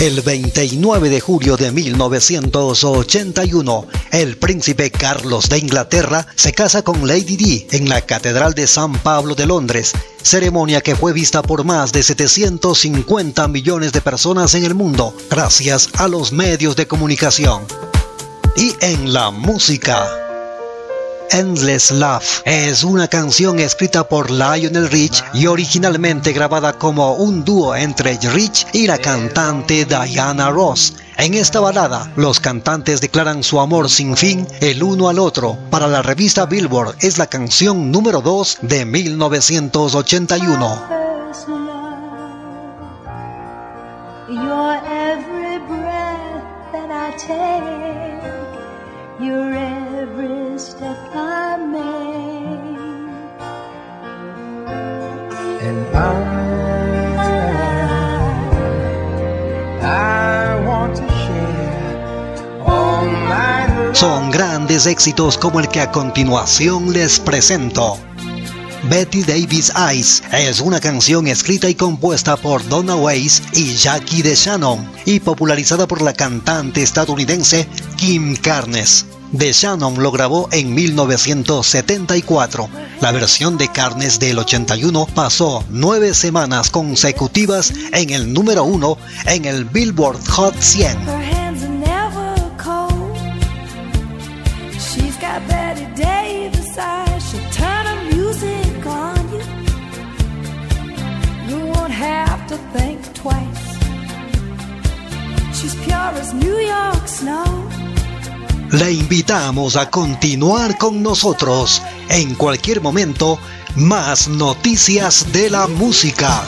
El 29 de julio de 1981, el príncipe Carlos de Inglaterra se casa con Lady Di en la Catedral de San Pablo de Londres, ceremonia que fue vista por más de 750 millones de personas en el mundo gracias a los medios de comunicación. Y en la música. Endless Love es una canción escrita por Lionel Rich y originalmente grabada como un dúo entre Rich y la cantante Diana Ross. En esta balada, los cantantes declaran su amor sin fin el uno al otro. Para la revista Billboard es la canción número 2 de 1981. Son grandes éxitos como el que a continuación les presento. Betty Davis Eyes es una canción escrita y compuesta por Donna Weiss y Jackie DeShannon y popularizada por la cantante estadounidense Kim Carnes. DeShannon lo grabó en 1974. La versión de Carnes del 81 pasó nueve semanas consecutivas en el número uno en el Billboard Hot 100. Le invitamos a continuar con nosotros. En cualquier momento, más noticias de la música.